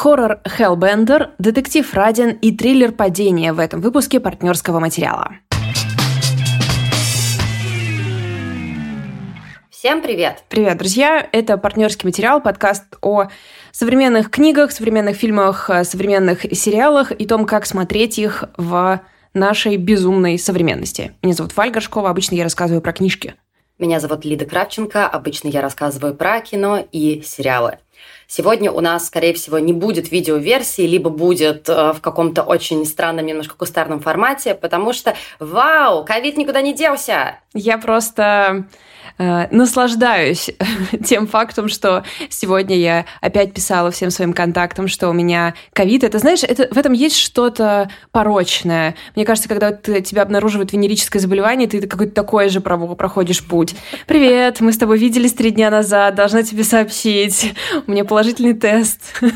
Хоррор Hellbender, детектив Радин и триллер «Падение» в этом выпуске партнерского материала. Всем привет! Привет, друзья! Это партнерский материал, подкаст о современных книгах, современных фильмах, современных сериалах и том, как смотреть их в нашей безумной современности. Меня зовут Валь Горшкова, обычно я рассказываю про книжки. Меня зовут Лида Кравченко, обычно я рассказываю про кино и сериалы. Сегодня у нас, скорее всего, не будет видеоверсии, либо будет э, в каком-то очень странном, немножко кустарном формате, потому что, вау, ковид никуда не делся! Я просто наслаждаюсь тем фактом, что сегодня я опять писала всем своим контактам, что у меня ковид. Это, знаешь, это, в этом есть что-то порочное. Мне кажется, когда ты, тебя обнаруживают венерическое заболевание, ты какой-то такой же проходишь путь. «Привет, мы с тобой виделись три дня назад, должна тебе сообщить. У меня положительный тест».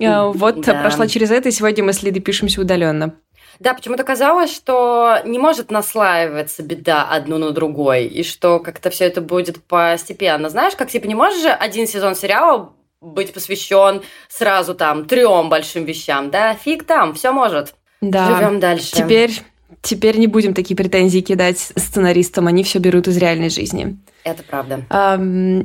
Э, вот да. прошла через это, и сегодня мы с Лидой пишемся удаленно. Да, почему-то казалось, что не может наслаиваться беда одну на другой, и что как-то все это будет постепенно. Знаешь, как типа не можешь же один сезон сериала быть посвящен сразу там трем большим вещам, да? Фиг там, все может. Да. Живем дальше. Теперь, теперь не будем такие претензии кидать сценаристам, они все берут из реальной жизни. Это правда.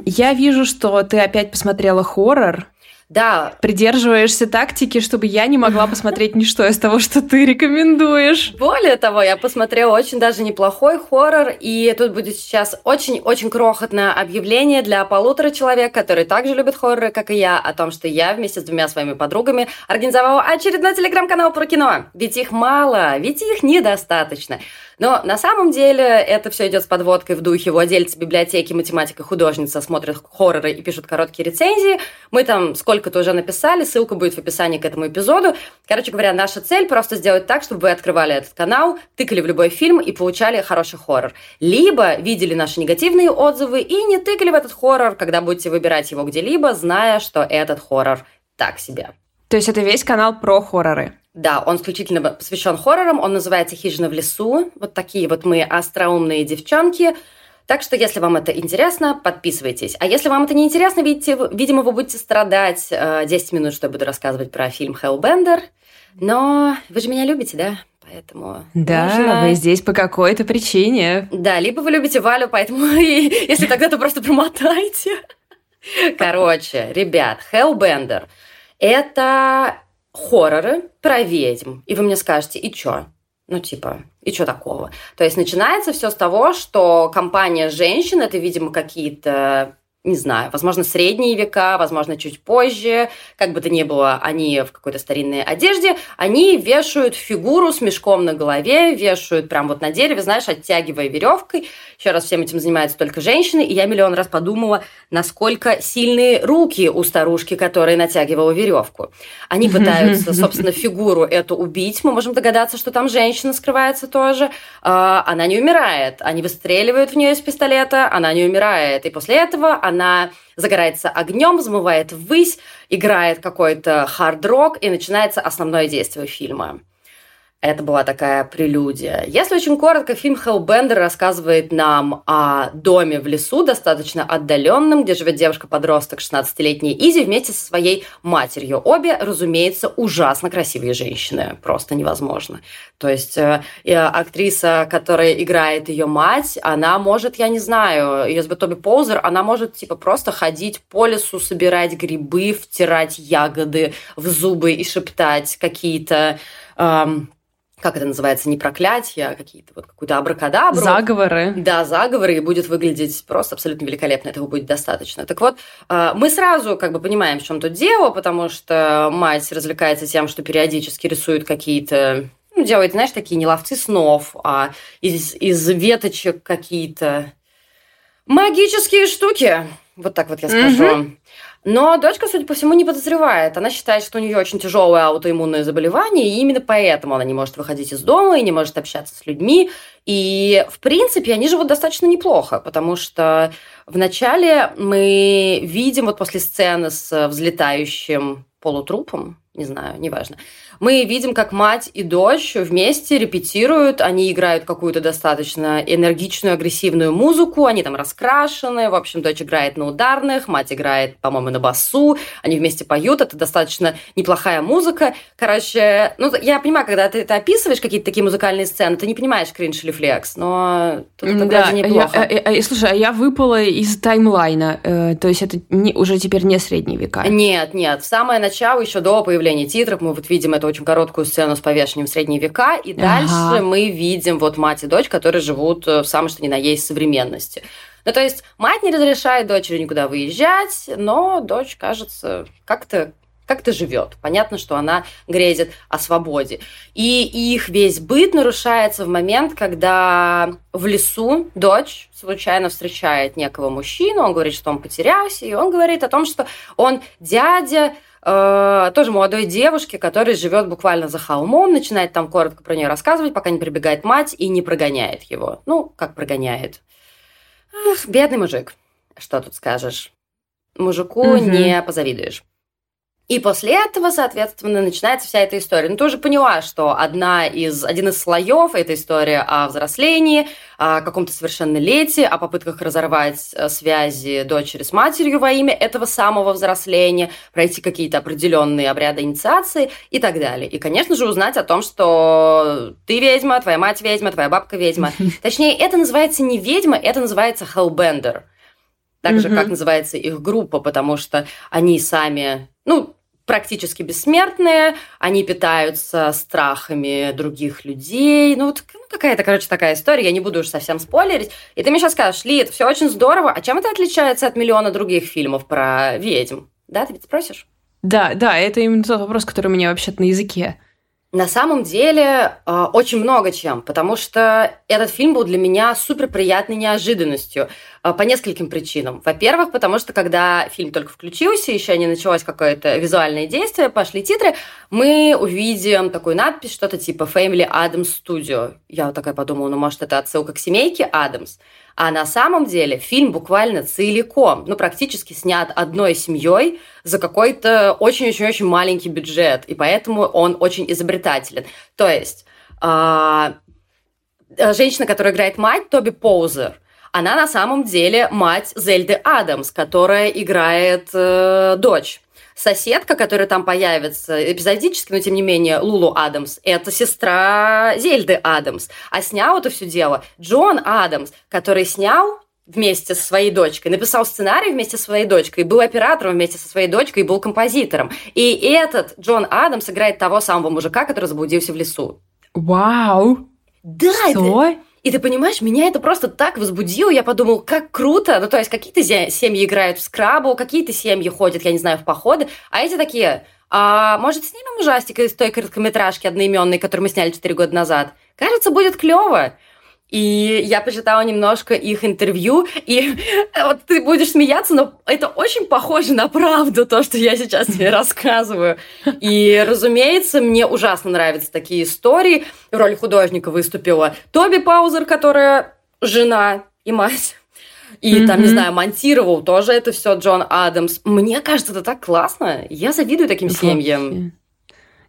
Я вижу, что ты опять посмотрела хоррор. Да. Придерживаешься тактики, чтобы я не могла посмотреть ничто из того, что ты рекомендуешь. Более того, я посмотрела очень даже неплохой хоррор, и тут будет сейчас очень-очень крохотное объявление для полутора человек, которые также любят хорроры, как и я, о том, что я вместе с двумя своими подругами организовала очередной телеграм-канал про кино. Ведь их мало, ведь их недостаточно. Но на самом деле это все идет с подводкой в духе владельцы библиотеки, математика, художница смотрят хорроры и пишут короткие рецензии. Мы там сколько-то уже написали, ссылка будет в описании к этому эпизоду. Короче говоря, наша цель просто сделать так, чтобы вы открывали этот канал, тыкали в любой фильм и получали хороший хоррор. Либо видели наши негативные отзывы и не тыкали в этот хоррор, когда будете выбирать его где-либо, зная, что этот хоррор так себе. То есть это весь канал про хорроры? Да, он исключительно посвящен хоррорам, он называется «Хижина в лесу». Вот такие вот мы остроумные девчонки. Так что, если вам это интересно, подписывайтесь. А если вам это не интересно, видите, видимо, вы будете страдать 10 э, минут, что я буду рассказывать про фильм «Hellbender». Но вы же меня любите, да? Поэтому да, нужно... вы здесь по какой-то причине. Да, либо вы любите Валю, поэтому если тогда, то просто промотайте. Короче, ребят, Hellbender – это хорроры про ведьм. И вы мне скажете, и чё? Ну, типа, и что такого? То есть начинается все с того, что компания женщин, это, видимо, какие-то не знаю, возможно, средние века, возможно, чуть позже, как бы то ни было, они в какой-то старинной одежде, они вешают фигуру с мешком на голове, вешают прям вот на дереве, знаешь, оттягивая веревкой. Еще раз, всем этим занимаются только женщины, и я миллион раз подумала, насколько сильные руки у старушки, которая натягивала веревку. Они пытаются, собственно, фигуру эту убить. Мы можем догадаться, что там женщина скрывается тоже. А, она не умирает. Они выстреливают в нее из пистолета, она не умирает. И после этого она загорается огнем, взмывает ввысь, играет какой-то хард-рок, и начинается основное действие фильма. Это была такая прелюдия. Если очень коротко, фильм Hellbender рассказывает нам о доме в лесу, достаточно отдаленном, где живет девушка-подросток, 16-летняя Изи, вместе со своей матерью. Обе, разумеется, ужасно красивые женщины. Просто невозможно. То есть э, актриса, которая играет ее мать, она может, я не знаю, ее зовут Тоби Ползер, она может типа просто ходить по лесу, собирать грибы, втирать ягоды в зубы и шептать какие-то эм, как это называется, не проклятие, а какие-то вот какую-то абракадабру. Заговоры. Да, заговоры, и будет выглядеть просто абсолютно великолепно, этого будет достаточно. Так вот, э, мы сразу как бы понимаем, в чем тут дело, потому что мать развлекается тем, что периодически рисует какие-то ну, делает, знаешь, такие не ловцы снов, а из, из веточек какие-то магические штуки. Вот так вот я скажу. Mm-hmm. Но дочка, судя по всему, не подозревает. Она считает, что у нее очень тяжелое аутоиммунное заболевание, и именно поэтому она не может выходить из дома и не может общаться с людьми. И, в принципе, они живут достаточно неплохо, потому что вначале мы видим вот после сцены с взлетающим полутрупом, не знаю, неважно. Мы видим, как мать и дочь вместе репетируют, они играют какую-то достаточно энергичную, агрессивную музыку, они там раскрашены, в общем, дочь играет на ударных, мать играет, по-моему, на басу, они вместе поют, это достаточно неплохая музыка. Короче, ну, я понимаю, когда ты это описываешь, какие-то такие музыкальные сцены, ты не понимаешь кринж или флекс, но тут это да, вроде неплохо. Я, а, а, слушай, а я выпала из таймлайна, э, то есть это не, уже теперь не средние века. Нет, нет, в самое начало, еще до появления появления титров мы вот видим эту очень короткую сцену с повешением в средние века, и дальше ага. мы видим вот мать и дочь, которые живут э, в самой что ни на есть современности. Ну, то есть мать не разрешает дочери никуда выезжать, но дочь, кажется, как-то как-то живет. Понятно, что она грезит о свободе. И их весь быт нарушается в момент, когда в лесу дочь случайно встречает некого мужчину, он говорит, что он потерялся, и он говорит о том, что он дядя э, тоже молодой девушки, которая живет буквально за холмом, начинает там коротко про нее рассказывать, пока не прибегает мать и не прогоняет его. Ну, как прогоняет. Ах, бедный мужик. Что тут скажешь? Мужику угу. не позавидуешь. И после этого, соответственно, начинается вся эта история. Ну, ты уже поняла, что одна из, один из слоев этой истории о взрослении, о каком-то совершеннолетии, о попытках разорвать э, связи дочери с матерью во имя этого самого взросления, пройти какие-то определенные обряды инициации и так далее. И, конечно же, узнать о том, что ты ведьма, твоя мать ведьма, твоя бабка ведьма. Точнее, это называется не ведьма, это называется hellbender. Так же, как называется их группа, потому что они сами ну, практически бессмертные, они питаются страхами других людей. Ну, вот ну, какая-то, короче, такая история, я не буду уж совсем спойлерить. И ты мне сейчас скажешь, Ли, это все очень здорово, а чем это отличается от миллиона других фильмов про ведьм? Да, ты ведь спросишь? Да, да, это именно тот вопрос, который у меня вообще-то на языке. На самом деле э, очень много чем, потому что этот фильм был для меня супер приятной неожиданностью э, по нескольким причинам. Во-первых, потому что когда фильм только включился, еще не началось какое-то визуальное действие, пошли титры, мы увидим такую надпись, что-то типа Family Adams Studio. Я вот такая подумала, ну может это отсылка к семейке Адамс. А на самом деле фильм буквально целиком, ну, практически снят одной семьей за какой-то очень-очень-очень маленький бюджет, и поэтому он очень изобретателен. То есть э, женщина, которая играет мать, Тоби Поузер, она на самом деле мать Зельды Адамс, которая играет э, дочь соседка, которая там появится эпизодически, но тем не менее Лулу Адамс, это сестра Зельды Адамс. А снял это все дело Джон Адамс, который снял вместе со своей дочкой, написал сценарий вместе со своей дочкой, был оператором вместе со своей дочкой и был композитором. И этот Джон Адамс играет того самого мужика, который заблудился в лесу. Вау! Да, Что? это... И ты понимаешь, меня это просто так возбудило. Я подумал, как круто. Ну, то есть, какие-то семьи играют в скрабу, какие-то семьи ходят, я не знаю, в походы. А эти такие, а может, снимем ужастик из той короткометражки одноименной, которую мы сняли 4 года назад? Кажется, будет клево. И я почитала немножко их интервью, и вот ты будешь смеяться, но это очень похоже на правду, то, что я сейчас тебе рассказываю. И, разумеется, мне ужасно нравятся такие истории. В роли художника выступила Тоби Паузер, которая жена и мать. И mm-hmm. там, не знаю, монтировал тоже это все Джон Адамс. Мне кажется, это так классно. Я завидую таким Вообще. семьям.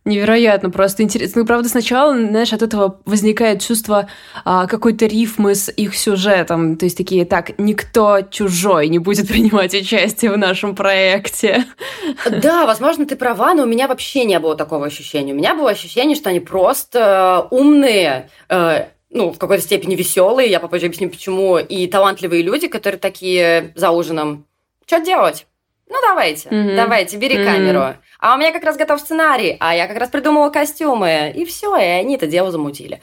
Невероятно, просто интересно. Ну, правда, сначала, знаешь, от этого возникает чувство а, какой-то рифмы с их сюжетом. То есть такие, так, никто чужой не будет принимать участие в нашем проекте. Да, возможно, ты права, но у меня вообще не было такого ощущения. У меня было ощущение, что они просто умные, э, ну, в какой-то степени веселые, я попозже объясню почему, и талантливые люди, которые такие за ужином. Что делать? Ну, давайте, mm-hmm. давайте, бери mm-hmm. камеру. А у меня как раз готов сценарий, а я как раз придумала костюмы. И все, и они это дело замутили.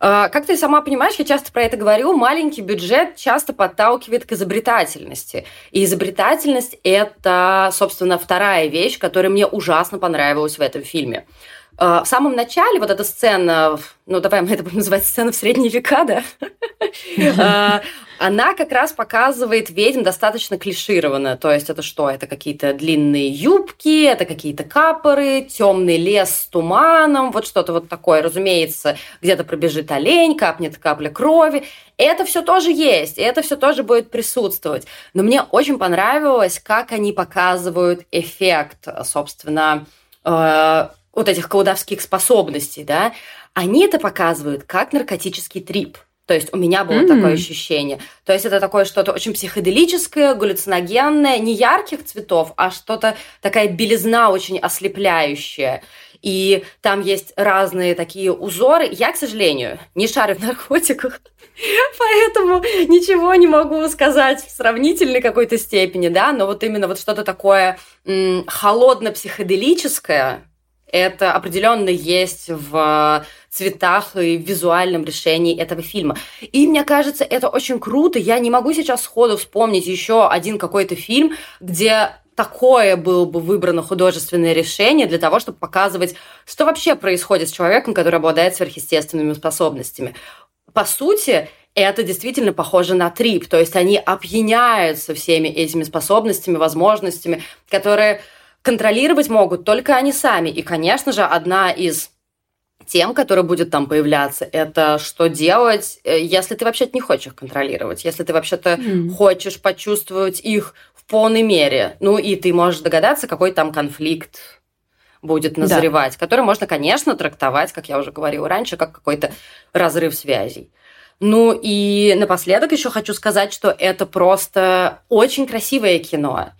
А, как ты сама понимаешь, я часто про это говорю, маленький бюджет часто подталкивает к изобретательности. И изобретательность – это, собственно, вторая вещь, которая мне ужасно понравилась в этом фильме. А, в самом начале вот эта сцена, ну давай мы это будем называть сцена в средние века, да, а, она как раз показывает ведьм достаточно клишированно. То есть это что? Это какие-то длинные юбки, это какие-то капоры, темный лес с туманом, вот что-то вот такое. Разумеется, где-то пробежит олень, капнет капля крови. Это все тоже есть, и это все тоже будет присутствовать. Но мне очень понравилось, как они показывают эффект, собственно, э, вот этих колдовских способностей, да, они это показывают как наркотический трип. То есть у меня было mm-hmm. такое ощущение. То есть это такое что-то очень психоделическое, галлюциногенное, не ярких цветов, а что-то такая белизна очень ослепляющая. И там есть разные такие узоры. Я, к сожалению, не шарю в наркотиках, поэтому ничего не могу сказать в сравнительной какой-то степени, да, но вот именно вот что-то такое холодно-психоделическое, это определенно есть в цветах и в визуальном решении этого фильма. И мне кажется, это очень круто. Я не могу сейчас сходу вспомнить еще один какой-то фильм, где такое было бы выбрано художественное решение для того, чтобы показывать, что вообще происходит с человеком, который обладает сверхъестественными способностями. По сути, это действительно похоже на трип, то есть они опьяняются всеми этими способностями, возможностями, которые контролировать могут только они сами. И, конечно же, одна из тем, которая будет там появляться, это что делать, э, если ты вообще-то не хочешь их контролировать, если ты вообще-то mm. хочешь почувствовать их в полной мере. Ну и ты можешь догадаться, какой там конфликт будет назревать, да. который можно, конечно, трактовать, как я уже говорила раньше, как какой-то разрыв связей. Ну и напоследок еще хочу сказать, что это просто очень красивое кино.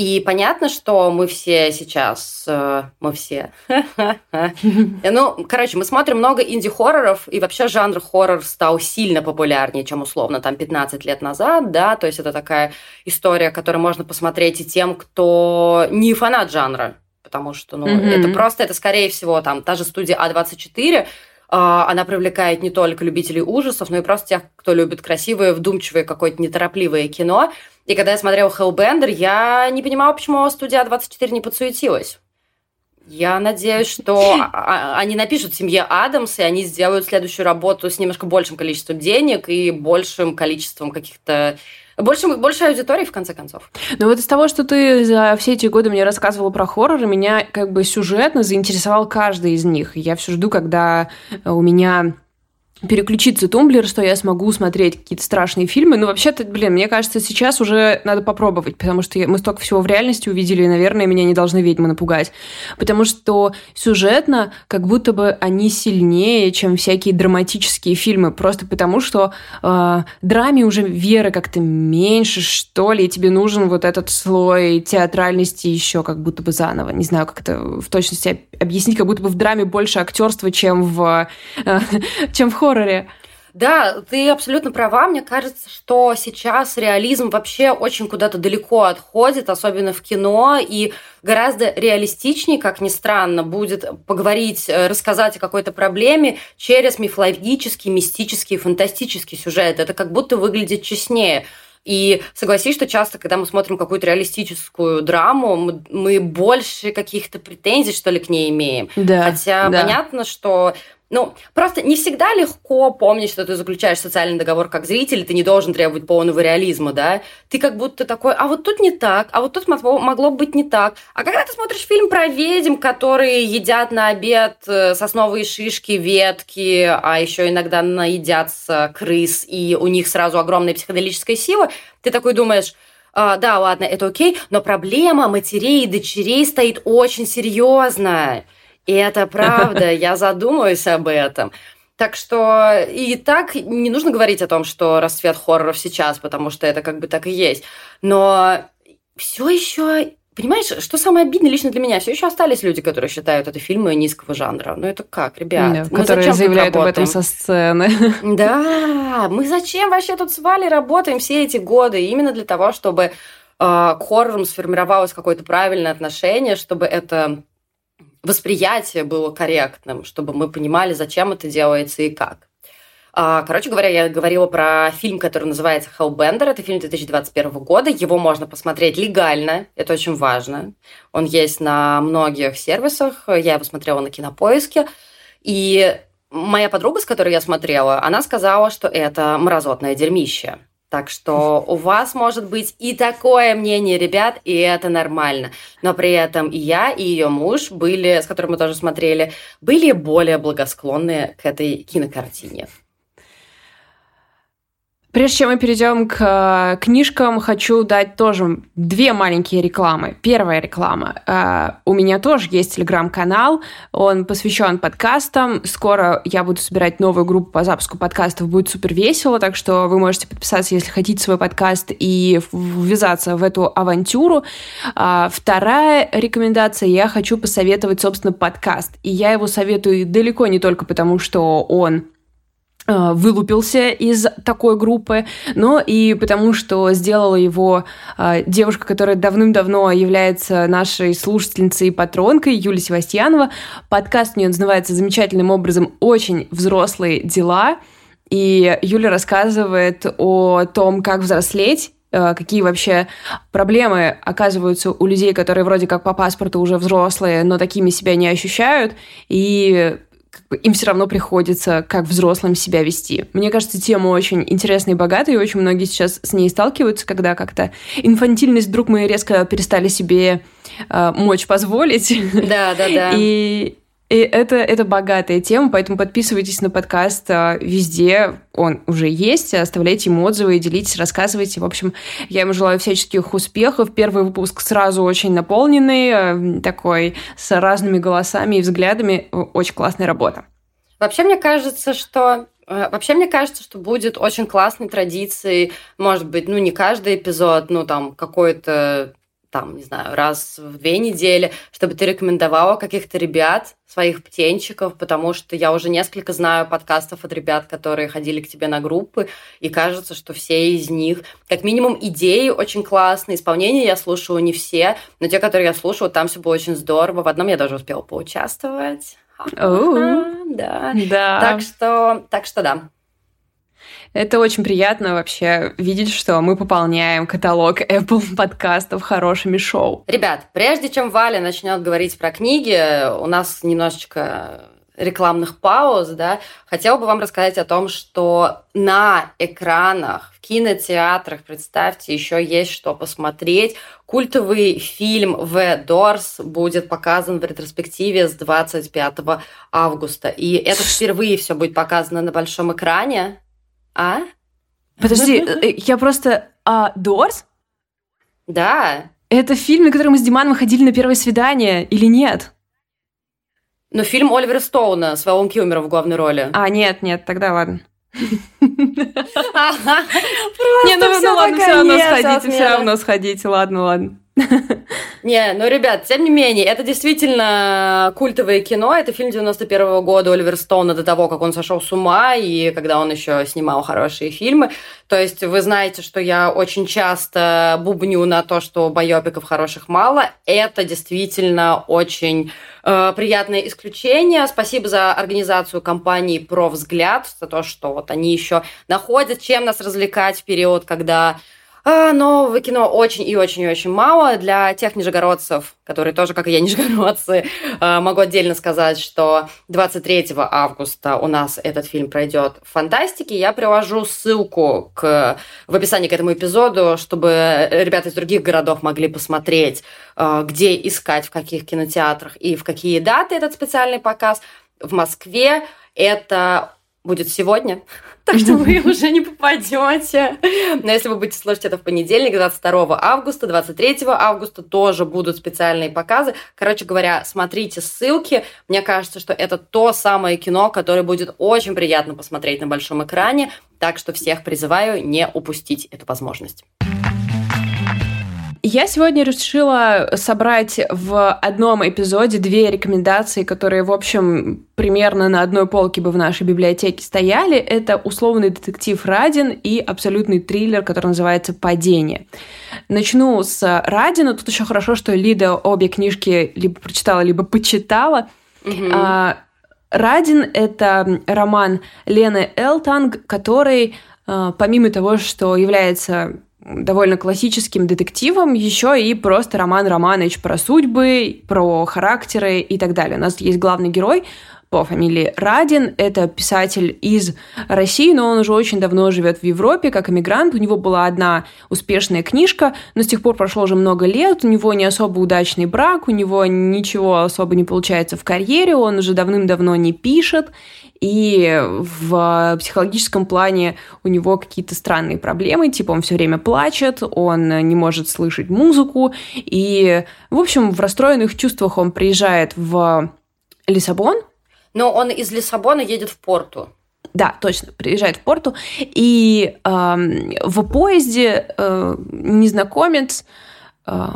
И понятно, что мы все сейчас, э, мы все, ну, короче, мы смотрим много инди-хорроров, и вообще жанр хоррор стал сильно популярнее, чем условно там 15 лет назад, да, то есть это такая история, которую можно посмотреть и тем, кто не фанат жанра, потому что, ну, mm-hmm. это просто, это скорее всего там та же студия А24, а, она привлекает не только любителей ужасов, но и просто тех, кто любит красивое, вдумчивое, какое-то неторопливое кино. И когда я смотрела Hellbender, я не понимала, почему студия 24 не подсуетилась. Я надеюсь, что а, а, они напишут семье Адамс, и они сделают следующую работу с немножко большим количеством денег и большим количеством каких-то больше, больше аудитории, в конце концов. Ну вот из того, что ты за все эти годы мне рассказывала про хорроры, меня как бы сюжетно заинтересовал каждый из них. Я все жду, когда у меня переключиться тумблер, что я смогу смотреть какие-то страшные фильмы. Но вообще-то, блин, мне кажется, сейчас уже надо попробовать, потому что мы столько всего в реальности увидели, и, наверное, меня не должны ведьмы напугать. Потому что сюжетно как будто бы они сильнее, чем всякие драматические фильмы, просто потому что э, драме уже веры как-то меньше, что ли, и тебе нужен вот этот слой театральности еще как будто бы заново. Не знаю, как это в точности объяснить, как будто бы в драме больше актерства, чем в, э, чем в хорроре хорроре. Да, ты абсолютно права. Мне кажется, что сейчас реализм вообще очень куда-то далеко отходит, особенно в кино, и гораздо реалистичнее, как ни странно, будет поговорить, э, рассказать о какой-то проблеме через мифологический, мистический, фантастический сюжет. Это как будто выглядит честнее. И согласись, что часто, когда мы смотрим какую-то реалистическую драму, мы, мы больше каких-то претензий, что ли, к ней имеем. Да, Хотя да. понятно, что ну, просто не всегда легко помнить, что ты заключаешь социальный договор как зритель, ты не должен требовать полного реализма, да? Ты как будто такой, а вот тут не так, а вот тут могло, могло быть не так. А когда ты смотришь фильм про ведьм, которые едят на обед э, сосновые шишки, ветки, а еще иногда наедятся крыс, и у них сразу огромная психоделическая сила, ты такой думаешь, а, да, ладно, это окей, но проблема матерей и дочерей стоит очень серьезная. И это правда, я задумаюсь об этом. Так что и так не нужно говорить о том, что расцвет хорроров сейчас, потому что это как бы так и есть. Но все еще Понимаешь, что самое обидное лично для меня? Все еще остались люди, которые считают это фильмы низкого жанра. Ну это как, ребят? Да, мы которые заявляют об этом со сцены. Да, мы зачем вообще тут с Валей работаем все эти годы? Именно для того, чтобы э, к хоррорам сформировалось какое-то правильное отношение, чтобы это восприятие было корректным, чтобы мы понимали, зачем это делается и как. А, короче говоря, я говорила про фильм, который называется Hellbender. Это фильм 2021 года. Его можно посмотреть легально. Это очень важно. Он есть на многих сервисах. Я его смотрела на Кинопоиске. И моя подруга, с которой я смотрела, она сказала, что это мразотное дерьмище. Так что у вас может быть и такое мнение, ребят, и это нормально. Но при этом и я, и ее муж были, с которым мы тоже смотрели, были более благосклонны к этой кинокартине. Прежде чем мы перейдем к э, книжкам, хочу дать тоже две маленькие рекламы. Первая реклама. Э, у меня тоже есть телеграм-канал, он посвящен подкастам. Скоро я буду собирать новую группу по запуску подкастов, будет супер весело, так что вы можете подписаться, если хотите свой подкаст и ввязаться в эту авантюру. Э, вторая рекомендация, я хочу посоветовать, собственно, подкаст. И я его советую далеко не только потому, что он вылупился из такой группы, но и потому, что сделала его э, девушка, которая давным-давно является нашей слушательницей и патронкой, Юлия Севастьянова. Подкаст у нее называется замечательным образом «Очень взрослые дела», и Юля рассказывает о том, как взрослеть, э, какие вообще проблемы оказываются у людей, которые вроде как по паспорту уже взрослые, но такими себя не ощущают, и им все равно приходится как взрослым себя вести. Мне кажется, тема очень интересная и богатая, и очень многие сейчас с ней сталкиваются, когда как-то инфантильность вдруг мы резко перестали себе э, мочь позволить. Да, да, да. И, и это, это богатая тема, поэтому подписывайтесь на подкаст а, везде, он уже есть, оставляйте ему отзывы, делитесь, рассказывайте. В общем, я ему желаю всяческих успехов. Первый выпуск сразу очень наполненный, а, такой с разными голосами и взглядами. Очень классная работа. Вообще, мне кажется, что э, Вообще, мне кажется, что будет очень классной традицией, может быть, ну, не каждый эпизод, ну, там, какой-то там, не знаю, раз в две недели, чтобы ты рекомендовала каких-то ребят, своих птенчиков, потому что я уже несколько знаю подкастов от ребят, которые ходили к тебе на группы, и кажется, что все из них, как минимум, идеи очень классные, исполнение я слушала не все, но те, которые я слушала, там все было очень здорово. В одном я даже успела поучаствовать. Да. да. Так что, так что да. Это очень приятно вообще видеть, что мы пополняем каталог Apple подкастов хорошими шоу. Ребят, прежде чем Валя начнет говорить про книги, у нас немножечко рекламных пауз, да, хотела бы вам рассказать о том, что на экранах, в кинотеатрах, представьте, еще есть что посмотреть. Культовый фильм «The Doors» будет показан в ретроспективе с 25 августа. И это впервые все будет показано на большом экране. А? Подожди, э, я просто... А, Дорс? Да. Это фильм, на который мы с Диманом ходили на первое свидание, или нет? Ну, фильм Оливера Стоуна с Вэллом Килмером в главной роли. А, нет, нет, тогда ладно. Не, ну, ну ладно, все равно сходите, все равно сходите, ладно, ладно. Не, ну, ребят, тем не менее, это действительно культовое кино. Это фильм 91 -го года Оливер Стоуна до того, как он сошел с ума, и когда он еще снимал хорошие фильмы. То есть вы знаете, что я очень часто бубню на то, что байопиков хороших мало. Это действительно очень э, приятное исключение. Спасибо за организацию компании «Про взгляд», за то, что вот они еще находят, чем нас развлекать в период, когда нового кино очень и очень и очень мало. Для тех нижегородцев, которые тоже, как и я, нижегородцы, а, могу отдельно сказать, что 23 августа у нас этот фильм пройдет в фантастике. Я приложу ссылку к, в описании к этому эпизоду, чтобы ребята из других городов могли посмотреть, а, где искать, в каких кинотеатрах и в какие даты этот специальный показ. В Москве это будет сегодня, так что вы уже не попадете. Но если вы будете слушать это в понедельник, 22 августа, 23 августа тоже будут специальные показы. Короче говоря, смотрите ссылки. Мне кажется, что это то самое кино, которое будет очень приятно посмотреть на большом экране. Так что всех призываю не упустить эту возможность. Я сегодня решила собрать в одном эпизоде две рекомендации, которые, в общем, примерно на одной полке бы в нашей библиотеке стояли. Это условный детектив Радин и абсолютный триллер, который называется «Падение». Начну с Радина. Тут еще хорошо, что Лида обе книжки либо прочитала, либо почитала. Mm-hmm. Радин — это роман Лены Элтанг, который, а, помимо того, что является довольно классическим детективом, еще и просто Роман Романович про судьбы, про характеры и так далее. У нас есть главный герой, по фамилии Радин. Это писатель из России, но он уже очень давно живет в Европе как иммигрант. У него была одна успешная книжка, но с тех пор прошло уже много лет. У него не особо удачный брак, у него ничего особо не получается в карьере, он уже давным-давно не пишет. И в психологическом плане у него какие-то странные проблемы, типа он все время плачет, он не может слышать музыку, и, в общем, в расстроенных чувствах он приезжает в Лиссабон. Но он из Лиссабона едет в Порту. Да, точно, приезжает в Порту, и э, в поезде э, незнакомец э,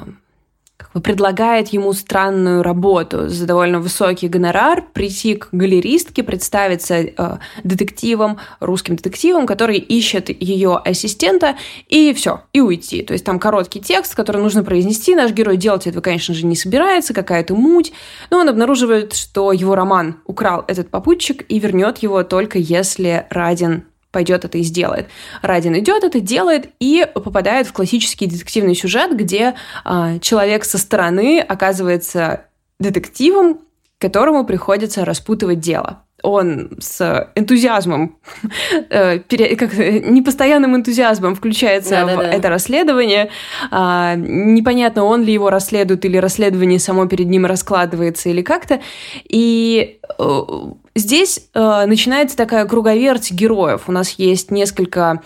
предлагает ему странную работу за довольно высокий гонорар, прийти к галеристке, представиться э, детективом, русским детективом, который ищет ее ассистента, и все, и уйти. То есть там короткий текст, который нужно произнести. Наш герой делать этого, конечно же, не собирается, какая-то муть, но он обнаруживает, что его роман украл этот попутчик и вернет его только если Радин пойдет это и сделает. Радин идет это, делает и попадает в классический детективный сюжет, где э, человек со стороны оказывается детективом, которому приходится распутывать дело он с энтузиазмом, э, как, непостоянным энтузиазмом включается да, в да, да. это расследование. А, непонятно, он ли его расследует, или расследование само перед ним раскладывается, или как-то. И э, Здесь э, начинается такая круговерть героев. У нас есть несколько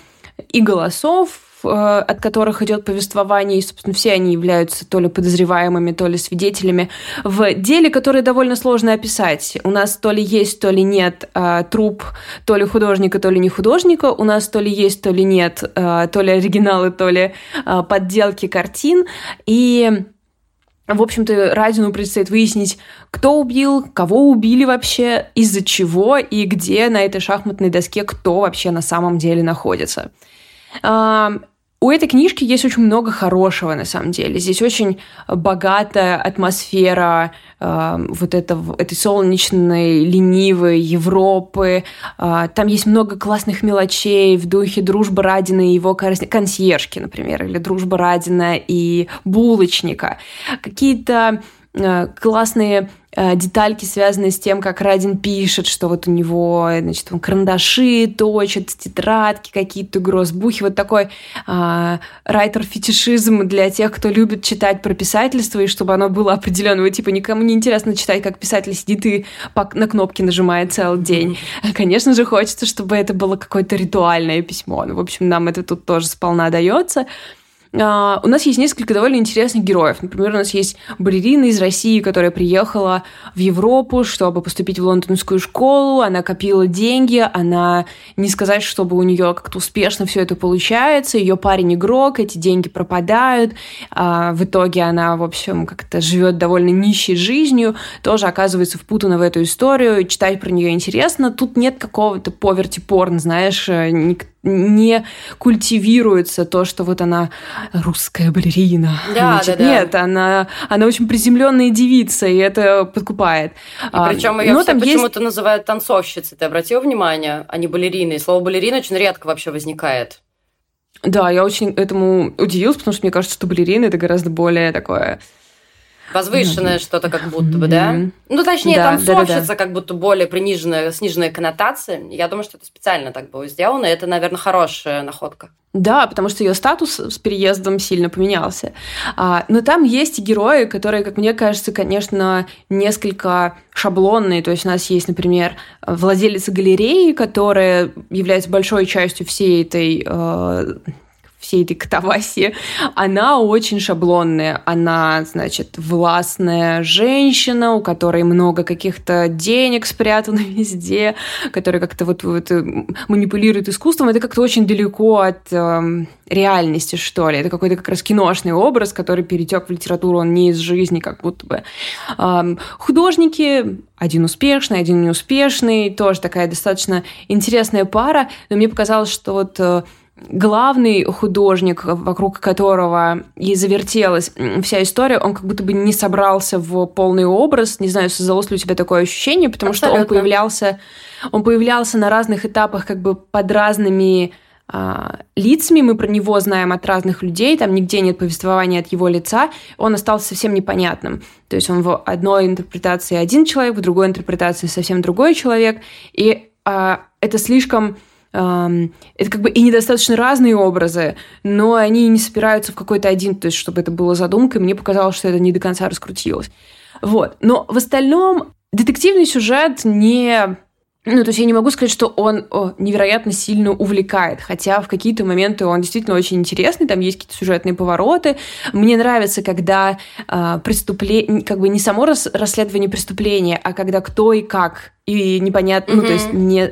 и голосов, э, от которых идет повествование, и, собственно, все они являются то ли подозреваемыми, то ли свидетелями в деле, которое довольно сложно описать. У нас то ли есть, то ли нет э, труп, то ли художника, то ли не художника. У нас то ли есть, то ли нет, э, то ли оригиналы, то ли э, подделки картин. И в общем-то, Радину предстоит выяснить, кто убил, кого убили вообще, из-за чего и где на этой шахматной доске кто вообще на самом деле находится. У этой книжки есть очень много хорошего, на самом деле. Здесь очень богатая атмосфера э, вот это, этой солнечной, ленивой Европы. Э, там есть много классных мелочей в духе дружбы Радина и его консьержки, например, или дружба Радина и булочника. Какие-то классные Э, детальки, связанные с тем, как Радин пишет, что вот у него, значит, он карандаши точит, тетрадки какие-то, грозбухи, вот такой э, райтер-фетишизм для тех, кто любит читать про писательство, и чтобы оно было определенного типа. Никому не интересно читать, как писатель сидит и на кнопки нажимает целый день. Конечно же, хочется, чтобы это было какое-то ритуальное письмо. Ну, в общем, нам это тут тоже сполна дается. Uh, у нас есть несколько довольно интересных героев. Например, у нас есть балерина из России, которая приехала в Европу, чтобы поступить в лондонскую школу. Она копила деньги, она не сказать, чтобы у нее как-то успешно все это получается. Ее парень игрок, эти деньги пропадают. Uh, в итоге она, в общем, как-то живет довольно нищей жизнью, тоже оказывается впутана в эту историю. Читать про нее интересно. Тут нет какого-то поверти порн, знаешь, э, никто не культивируется то, что вот она русская балерина. Да, Значит, да, да. Нет, она, она очень приземленная девица, и это подкупает. И причем ее все почему-то есть... называют танцовщицей. Ты обратил внимание, а не балериной? Слово балерина очень редко вообще возникает. Да, я очень этому удивилась, потому что мне кажется, что балерина это гораздо более такое Возвышенное что-то как будто бы, да? Ну, точнее, да, танцовщица да, да, да. как будто более приниженная, сниженная коннотация. Я думаю, что это специально так было сделано, и это, наверное, хорошая находка. Да, потому что ее статус с переездом сильно поменялся. А, но там есть герои, которые, как мне кажется, конечно, несколько шаблонные. То есть у нас есть, например, владелец галереи, которая является большой частью всей этой э, всей этой катавасии, она очень шаблонная. Она, значит, властная женщина, у которой много каких-то денег спрятано везде, которая как-то вот, вот э, манипулирует искусством. Это как-то очень далеко от э, реальности, что ли. Это какой-то как раз киношный образ, который перетек в литературу, он не из жизни, как будто бы. Э, художники, один успешный, один неуспешный, тоже такая достаточно интересная пара, но мне показалось, что вот э, главный художник, вокруг которого и завертелась вся история, он как будто бы не собрался в полный образ. Не знаю, создалось ли у тебя такое ощущение, потому Абсолютно. что он появлялся, он появлялся на разных этапах как бы под разными а, лицами, мы про него знаем от разных людей, там нигде нет повествования от его лица, он остался совсем непонятным. То есть он в одной интерпретации один человек, в другой интерпретации совсем другой человек, и а, это слишком это как бы и недостаточно разные образы, но они не собираются в какой-то один, то есть чтобы это было задумкой, мне показалось, что это не до конца раскрутилось. Вот. Но в остальном детективный сюжет не ну, то есть я не могу сказать, что он о, невероятно сильно увлекает, хотя в какие-то моменты он действительно очень интересный, там есть какие-то сюжетные повороты. Мне нравится, когда э, а, преступление, как бы не само рас, расследование преступления, а когда кто и как и непонятно, угу. ну, то есть не,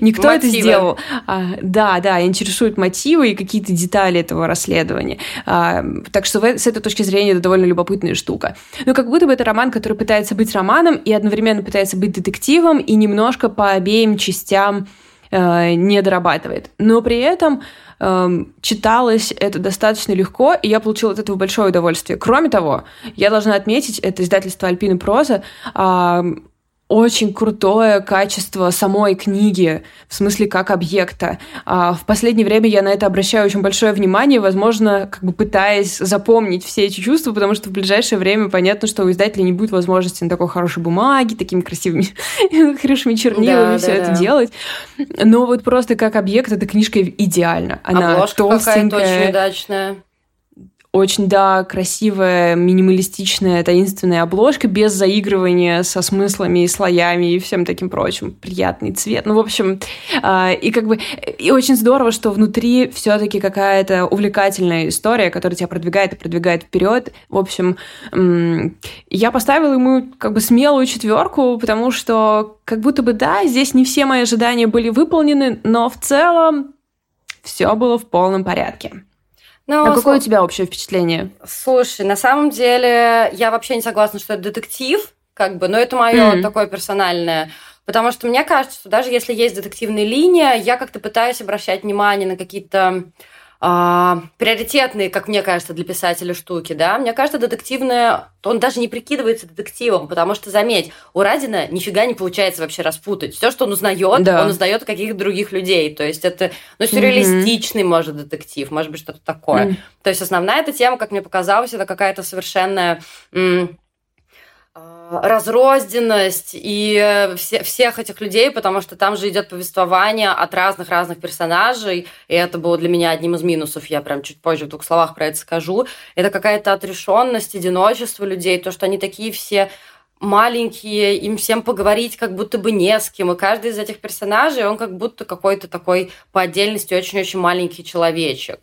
никто мотивы. это сделал. А, да, да, интересуют мотивы и какие-то детали этого расследования. А, так что с этой точки зрения это довольно любопытная штука. Но как будто бы это роман, который пытается быть романом и одновременно пытается быть детективом и немножко по обеим частям э, не дорабатывает. Но при этом э, читалось это достаточно легко, и я получила от этого большое удовольствие. Кроме того, я должна отметить, это издательство «Альпина проза», э, очень крутое качество самой книги, в смысле как объекта. А в последнее время я на это обращаю очень большое внимание, возможно, как бы пытаясь запомнить все эти чувства, потому что в ближайшее время понятно, что у издателя не будет возможности на такой хорошей бумаге, такими красивыми, хорошими чернилами да, все да, это да. делать. Но вот просто как объект эта книжка идеальна. Она Обложка толстенькая. очень удачная. Очень, да, красивая, минималистичная, таинственная обложка, без заигрывания со смыслами и слоями и всем таким прочим. Приятный цвет. Ну, в общем, э, и как бы... И очень здорово, что внутри все таки какая-то увлекательная история, которая тебя продвигает и продвигает вперед. В общем, я поставила ему как бы смелую четверку, потому что как будто бы, да, здесь не все мои ожидания были выполнены, но в целом все было в полном порядке. Ну, а какое у тебя общее впечатление? Слушай, на самом деле я вообще не согласна, что это детектив, как бы, но это мое mm. такое персональное. Потому что мне кажется, что даже если есть детективная линия, я как-то пытаюсь обращать внимание на какие-то а, приоритетные, как мне кажется, для писателя штуки, да. Мне кажется, детективное, он даже не прикидывается детективом, потому что, заметь, у Радина нифига не получается вообще распутать. Все, что он узнает, да. он узнает каких-то других людей. То есть это, ну, сюрреалистичный, mm-hmm. может, детектив, может быть, что-то такое. Mm-hmm. То есть основная эта тема, как мне показалось, это какая-то совершенная... М- разрозненность и э, все, всех этих людей, потому что там же идет повествование от разных-разных персонажей, и это было для меня одним из минусов, я прям чуть позже в двух словах про это скажу. Это какая-то отрешенность, одиночество людей, то, что они такие все маленькие, им всем поговорить как будто бы не с кем, и каждый из этих персонажей, он как будто какой-то такой по отдельности очень-очень маленький человечек.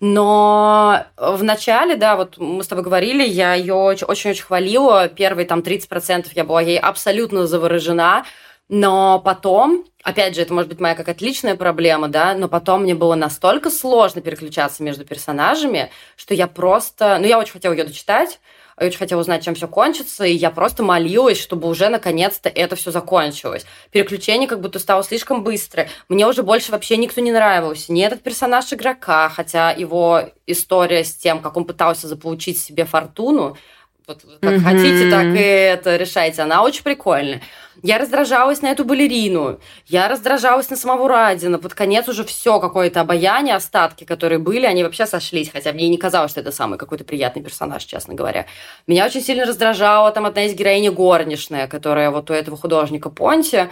Но в начале, да, вот мы с тобой говорили, я ее очень-очень хвалила. Первые там 30% я была ей абсолютно заворожена. Но потом, опять же, это может быть моя какая-то личная проблема, да, но потом мне было настолько сложно переключаться между персонажами, что я просто... Ну, я очень хотела ее дочитать, я очень хотела узнать, чем все кончится, и я просто молилась, чтобы уже наконец-то это все закончилось. Переключение как будто стало слишком быстро. Мне уже больше вообще никто не нравился. Ни этот персонаж игрока, хотя его история с тем, как он пытался заполучить себе фортуну, вот как mm-hmm. хотите, так и это решайте. Она очень прикольная. Я раздражалась на эту балерину, я раздражалась на самого Радина. Под конец уже все какое-то обаяние, остатки, которые были, они вообще сошлись. Хотя мне не казалось, что это самый какой-то приятный персонаж, честно говоря. Меня очень сильно раздражала там одна из героинь горничная, которая вот у этого художника Понти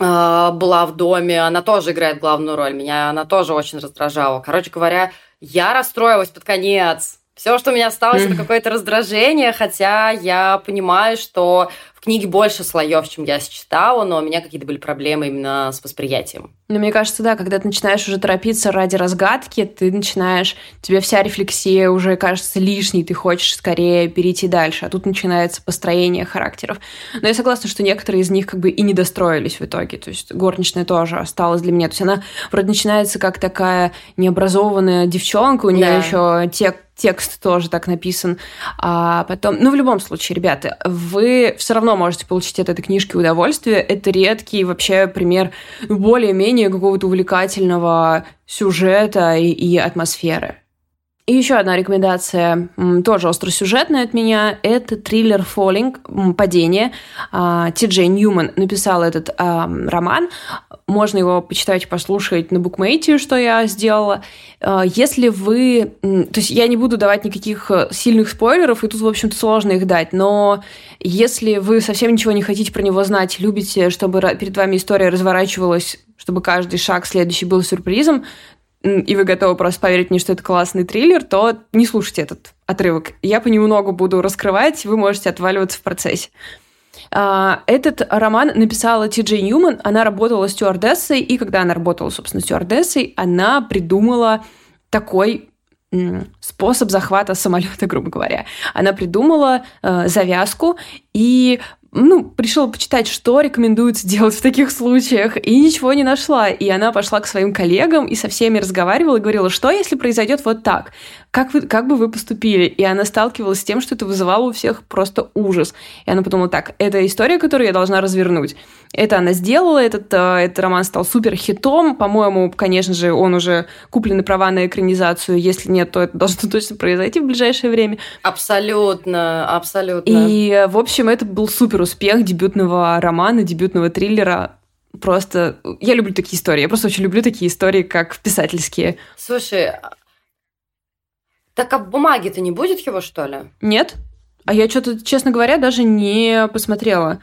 а, была в доме, она тоже играет главную роль. Меня она тоже очень раздражала. Короче говоря, я расстроилась под конец. Все, что у меня осталось, это какое-то раздражение, хотя я понимаю, что книги больше слоев, чем я считала, но у меня какие-то были проблемы именно с восприятием. Ну, мне кажется, да, когда ты начинаешь уже торопиться ради разгадки, ты начинаешь, тебе вся рефлексия уже кажется лишней, ты хочешь скорее перейти дальше, а тут начинается построение характеров. Но я согласна, что некоторые из них как бы и не достроились в итоге, то есть горничная тоже осталась для меня, то есть она вроде начинается как такая необразованная девчонка, у нее да. еще те текст тоже так написан. А потом, ну, в любом случае, ребята, вы все равно можете получить от этой книжки удовольствие. Это редкий вообще пример более-менее какого-то увлекательного сюжета и, и атмосферы. И еще одна рекомендация, тоже остросюжетная от меня, это триллер «Falling», «Падение». А, Ти Джей Ньюман написал этот а, роман. Можно его почитать, послушать на букмейте, что я сделала. А, если вы... То есть я не буду давать никаких э, сильных спойлеров, и тут, в общем-то, сложно их дать, но если вы совсем ничего не хотите про него знать, любите, чтобы перед вами история разворачивалась чтобы каждый шаг следующий был сюрпризом, и вы готовы просто поверить мне, что это классный триллер, то не слушайте этот отрывок. Я понемногу буду раскрывать, вы можете отваливаться в процессе. А, этот роман написала Ти Джей Ньюман. Она работала стюардессой, и когда она работала, собственно, стюардессой, она придумала такой способ захвата самолета, грубо говоря. Она придумала э, завязку, и ну, пришла почитать, что рекомендуется делать в таких случаях, и ничего не нашла. И она пошла к своим коллегам и со всеми разговаривала и говорила, что если произойдет вот так? Как, вы, как бы вы поступили? И она сталкивалась с тем, что это вызывало у всех просто ужас. И она подумала, так, это история, которую я должна развернуть. Это она сделала, этот, э, этот роман стал супер хитом. По-моему, конечно же, он уже куплены права на экранизацию. Если нет, то это должно точно произойти в ближайшее время. Абсолютно, абсолютно. И, в общем, это был супер успех дебютного романа, дебютного триллера. Просто я люблю такие истории. Я просто очень люблю такие истории, как писательские. Слушай, так а бумаги-то не будет его, что ли? Нет. А я что-то, честно говоря, даже не посмотрела.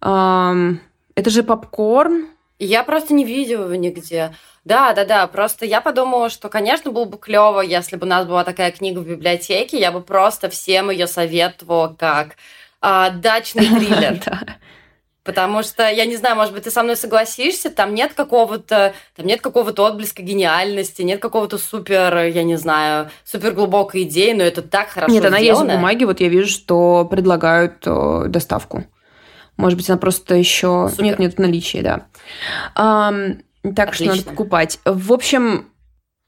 Это же попкорн. Я просто не видела его нигде. Да, да, да. Просто я подумала, что, конечно, было бы клево, если бы у нас была такая книга в библиотеке. Я бы просто всем ее советовала как а, дачный триллер. Потому что, я не знаю, может быть, ты со мной согласишься, там нет какого-то, там нет какого-то отблеска гениальности, нет какого-то супер, я не знаю, супер глубокой идеи, но это так хорошо Нет, она сделано. есть в бумаге, вот я вижу, что предлагают э, доставку. Может быть, она просто еще... Супер. Нет, нет в наличии, да. Um, так Отлично. что надо покупать. В общем,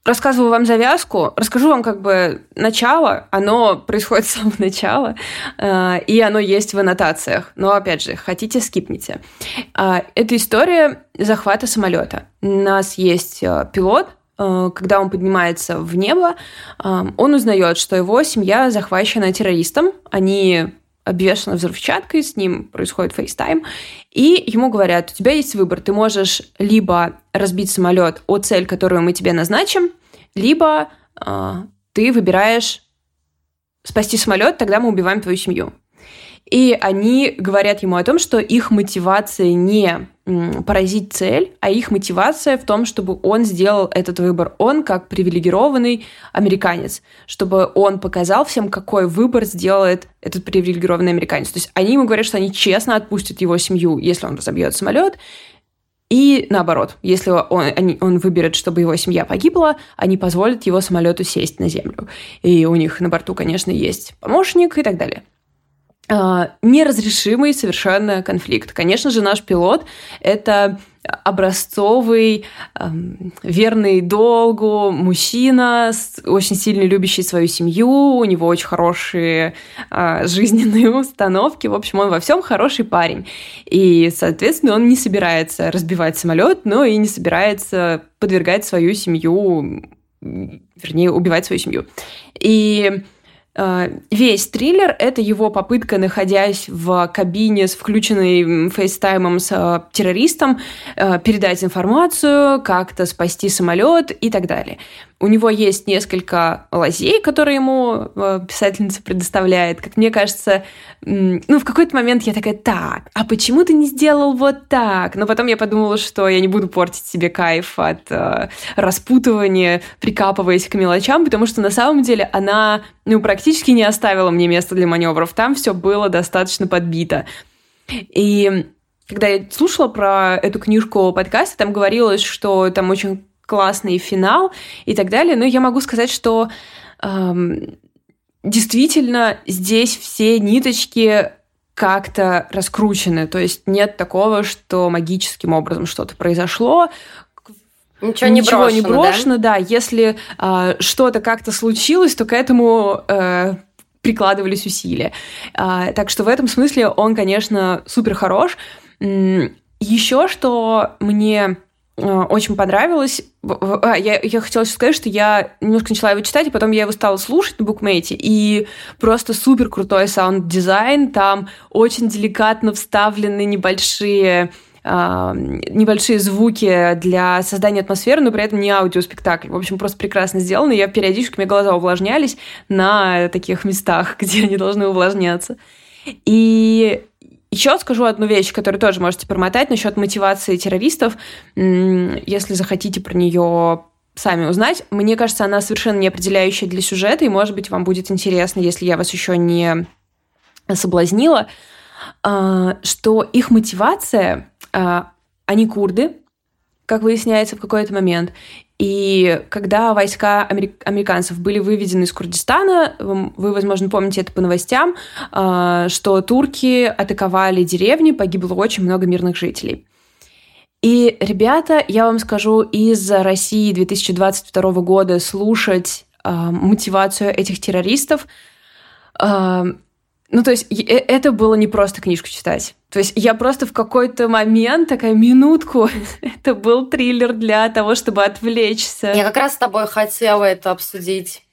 рассказываю вам завязку, расскажу вам как бы начало, оно происходит с самого начала, э, и оно есть в аннотациях. Но, опять же, хотите, скипните. Э, это история захвата самолета. У нас есть э, пилот, когда он поднимается в небо, он узнает, что его семья захвачена террористом. Они обвешана взрывчаткой, с ним происходит FaceTime, и ему говорят, у тебя есть выбор, ты можешь либо разбить самолет о цель, которую мы тебе назначим, либо э, ты выбираешь спасти самолет, тогда мы убиваем твою семью. И они говорят ему о том, что их мотивация не поразить цель, а их мотивация в том, чтобы он сделал этот выбор. Он как привилегированный американец, чтобы он показал всем, какой выбор сделает этот привилегированный американец. То есть они ему говорят, что они честно отпустят его семью, если он разобьет самолет, и наоборот, если он, он выберет, чтобы его семья погибла, они позволят его самолету сесть на землю. И у них на борту, конечно, есть помощник и так далее. А, неразрешимый совершенно конфликт. Конечно же, наш пилот – это образцовый, верный долгу мужчина, очень сильно любящий свою семью, у него очень хорошие а, жизненные установки. В общем, он во всем хороший парень. И, соответственно, он не собирается разбивать самолет, но и не собирается подвергать свою семью, вернее, убивать свою семью. И Э, весь триллер — это его попытка, находясь в кабине с включенной FaceTime ом с э, террористом, э, передать информацию, как-то спасти самолет и так далее. У него есть несколько лазей, которые ему э, писательница предоставляет. Как мне кажется, ну, в какой-то момент я такая, так, а почему ты не сделал вот так? Но потом я подумала, что я не буду портить себе кайф от э, распутывания, прикапываясь к мелочам, потому что на самом деле она, ну, практически не оставила мне места для маневров. Там все было достаточно подбито. И когда я слушала про эту книжку подкаста, там говорилось, что там очень классный финал и так далее. Но я могу сказать, что эм, действительно здесь все ниточки как-то раскручены. То есть нет такого, что магическим образом что-то произошло, Ничего не Ничего брошено, не брошено, да. да. Если э, что-то как-то случилось, то к этому э, прикладывались усилия. Э, так что в этом смысле он, конечно, супер хорош. Еще что мне очень понравилось. А, я, я хотела сказать, что я немножко начала его читать, и потом я его стала слушать на Bookmate е, и просто супер крутой саунд-дизайн, там очень деликатно вставлены небольшие небольшие звуки для создания атмосферы, но при этом не аудиоспектакль. В общем, просто прекрасно сделано. Я периодически, у меня глаза увлажнялись на таких местах, где они должны увлажняться. И еще скажу одну вещь, которую тоже можете промотать насчет мотивации террористов. Если захотите про нее сами узнать. Мне кажется, она совершенно не определяющая для сюжета, и, может быть, вам будет интересно, если я вас еще не соблазнила, а, что их мотивация а, они курды, как выясняется в какой-то момент. И когда войска американцев были выведены из Курдистана, вы, возможно, помните это по новостям, а, что турки атаковали деревни, погибло очень много мирных жителей. И, ребята, я вам скажу, из России 2022 года слушать а, мотивацию этих террористов ну, то есть э, это было не просто книжку читать. То есть я просто в какой-то момент, такая минутку, это был триллер для того, чтобы отвлечься. Я как раз с тобой хотела это обсудить.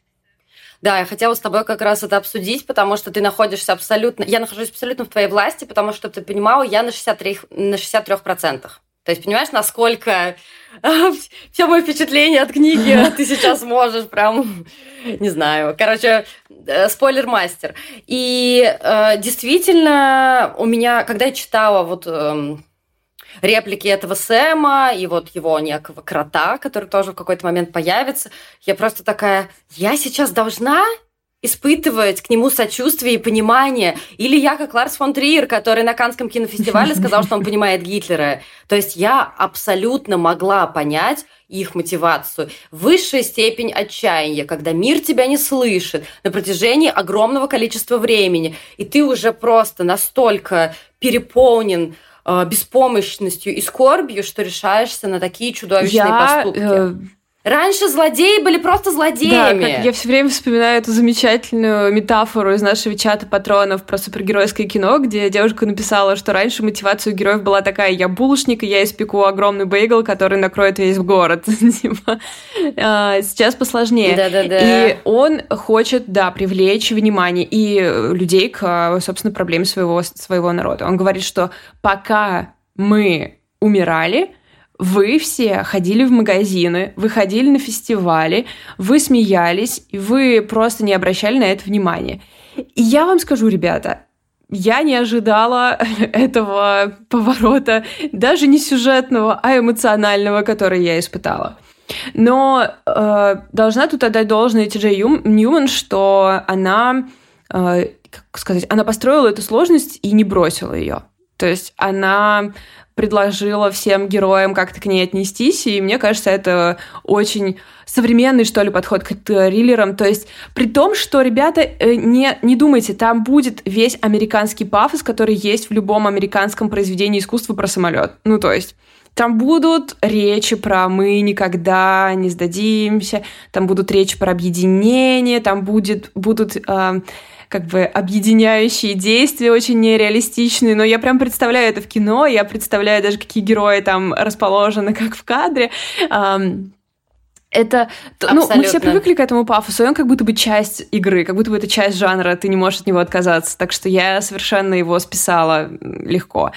Да, я хотела с тобой как раз это обсудить, потому что ты находишься абсолютно... Я нахожусь абсолютно в твоей власти, потому что ты понимала, я на 63%. На 63%. То есть, понимаешь, насколько все мои впечатления от книги ты сейчас можешь прям, не знаю, короче, э, спойлер-мастер. И э, действительно, у меня, когда я читала вот э, реплики этого Сэма и вот его некого крота, который тоже в какой-то момент появится, я просто такая, я сейчас должна испытывать к нему сочувствие и понимание. Или я, как Ларс фон Триер, который на Канском кинофестивале сказал, что он понимает Гитлера. То есть я абсолютно могла понять их мотивацию. Высшая степень отчаяния, когда мир тебя не слышит на протяжении огромного количества времени, и ты уже просто настолько переполнен э, беспомощностью и скорбью, что решаешься на такие чудовищные я, поступки. Э Раньше злодеи были просто злодеями. Да, как я все время вспоминаю эту замечательную метафору из нашего чата патронов про супергеройское кино, где девушка написала, что раньше мотивация у героев была такая, я булочник, и я испеку огромный бейгл, который накроет весь город. Типа, а, сейчас посложнее. Да-да-да. И он хочет, да, привлечь внимание и людей к, собственно, проблеме своего, своего народа. Он говорит, что пока мы умирали, вы все ходили в магазины, вы ходили на фестивали, вы смеялись, и вы просто не обращали на это внимания. И я вам скажу, ребята, я не ожидала этого поворота, даже не сюжетного, а эмоционального, который я испытала. Но э, должна тут отдать должное Ти Джей Ньюман, что она, э, как сказать, она построила эту сложность и не бросила ее. То есть она предложила всем героям как-то к ней отнестись, и мне кажется, это очень современный, что ли, подход к триллерам. То есть при том, что, ребята, э, не, не думайте, там будет весь американский пафос, который есть в любом американском произведении искусства про самолет. Ну, то есть там будут речи про «мы никогда не сдадимся», там будут речи про объединение, там будет, будут э, как бы объединяющие действия, очень нереалистичные, но я прям представляю это в кино, я представляю даже, какие герои там расположены, как в кадре. Это, ну, мы все привыкли к этому пафосу, и он как будто бы часть игры, как будто бы это часть жанра, ты не можешь от него отказаться. Так что я совершенно его списала легко.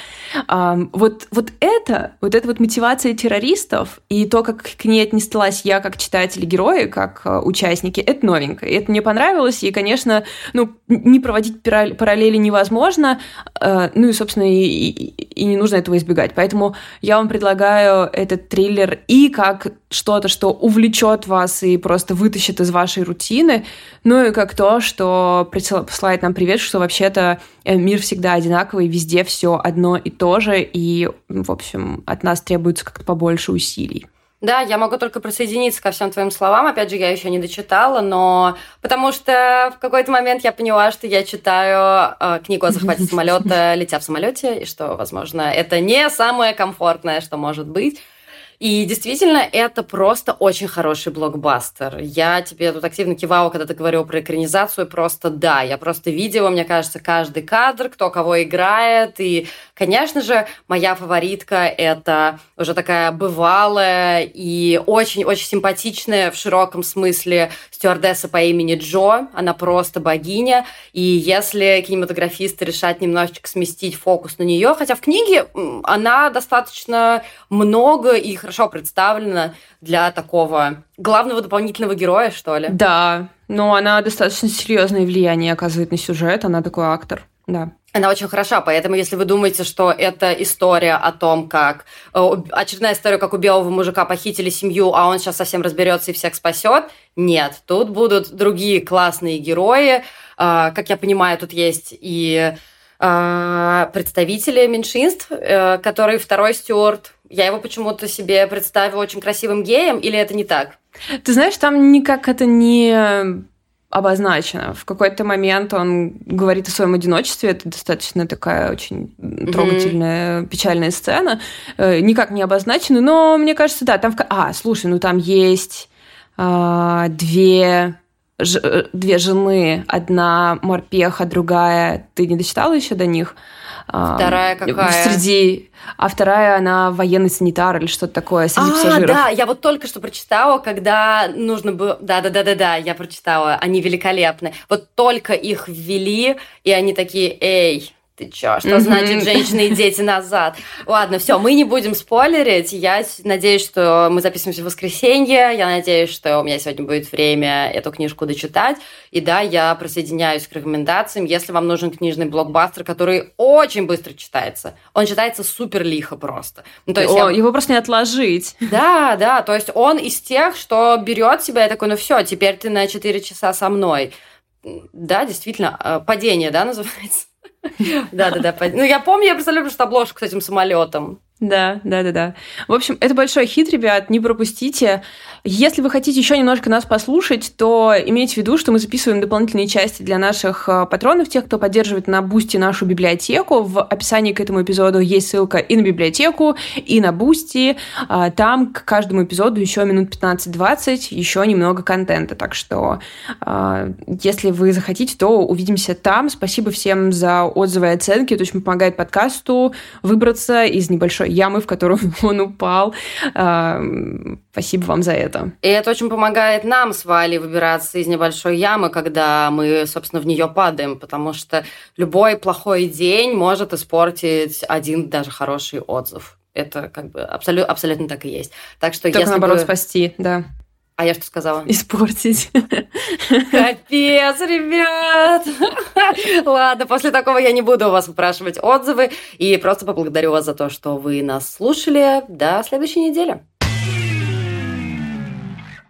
Um, вот, вот это, вот эта вот мотивация террористов и то, как к ней отнеслась я как читатель и герои, как uh, участники, это новенькое. Это мне понравилось, и, конечно, ну, не проводить параллели невозможно, uh, ну и, собственно, и, и, и не нужно этого избегать. Поэтому я вам предлагаю этот триллер и как что-то, что увлечет вас и просто вытащит из вашей рутины, ну и как то, что посылает нам привет, что вообще-то э, мир всегда одинаковый, везде все одно и то же, и, в общем, от нас требуется как-то побольше усилий. Да, я могу только присоединиться ко всем твоим словам. Опять же, я еще не дочитала, но потому что в какой-то момент я поняла, что я читаю э, книгу о захвате самолета, летя в самолете, и что, возможно, это не самое комфортное, что может быть. И действительно, это просто очень хороший блокбастер. Я тебе тут активно кивала, когда ты говорил про экранизацию. Просто да, я просто видела, мне кажется, каждый кадр, кто кого играет. И, конечно же, моя фаворитка — это уже такая бывалая и очень-очень симпатичная в широком смысле стюардесса по имени Джо. Она просто богиня. И если кинематографисты решат немножечко сместить фокус на нее, хотя в книге она достаточно много и хорошо представлена для такого главного дополнительного героя, что ли. Да, но она достаточно серьезное влияние оказывает на сюжет, она такой актор, да. Она очень хороша, поэтому если вы думаете, что это история о том, как э, очередная история, как у белого мужика похитили семью, а он сейчас совсем разберется и всех спасет, нет, тут будут другие классные герои. А, как я понимаю, тут есть и а, представители меньшинств, э, который второй стюарт. Я его почему-то себе представила очень красивым геем, или это не так? Ты знаешь, там никак это не обозначено. В какой-то момент он говорит о своем одиночестве. Это достаточно такая очень трогательная, mm-hmm. печальная сцена. Э, никак не обозначена, но мне кажется, да, там... В... А, слушай, ну там есть а, две ж, э, две жены, одна морпеха, другая, ты не дочитала еще до них? Вторая какая? Среди... А вторая, она военный санитар или что-то такое среди а, пассажиров. да, я вот только что прочитала, когда нужно было... Да-да-да-да-да, я прочитала. Они великолепны. Вот только их ввели, и они такие, эй, ты чё? Что значит женщины и дети назад? Ладно, все, мы не будем спойлерить. Я надеюсь, что мы записываемся в воскресенье. Я надеюсь, что у меня сегодня будет время эту книжку дочитать. И да, я присоединяюсь к рекомендациям. Если вам нужен книжный блокбастер, который очень быстро читается, он читается супер лихо просто. Ну, то есть О, я... Его просто не отложить. Да, да, то есть он из тех, что берет себя и такой, ну все, теперь ты на 4 часа со мной. Да, действительно, э, падение, да, называется? Да-да-да. Ну, я помню, я представляю, что обложку с этим самолетом. Да, да, да, да. В общем, это большой хит, ребят, не пропустите. Если вы хотите еще немножко нас послушать, то имейте в виду, что мы записываем дополнительные части для наших э, патронов, тех, кто поддерживает на Бусти нашу библиотеку. В описании к этому эпизоду есть ссылка и на библиотеку, и на Бусти. А, там к каждому эпизоду еще минут 15-20, еще немного контента. Так что, а, если вы захотите, то увидимся там. Спасибо всем за отзывы и оценки. Это очень помогает подкасту выбраться из небольшой ямы, в которую он упал. Спасибо вам за это это. И это очень помогает нам с Валей выбираться из небольшой ямы, когда мы, собственно, в нее падаем, потому что любой плохой день может испортить один даже хороший отзыв. Это как бы абсолютно, абсолютно так и есть. Так что Только если наоборот бы... спасти, да. А я что сказала? Испортить. Капец, ребят! Ладно, после такого я не буду у вас выпрашивать отзывы и просто поблагодарю вас за то, что вы нас слушали. До следующей недели.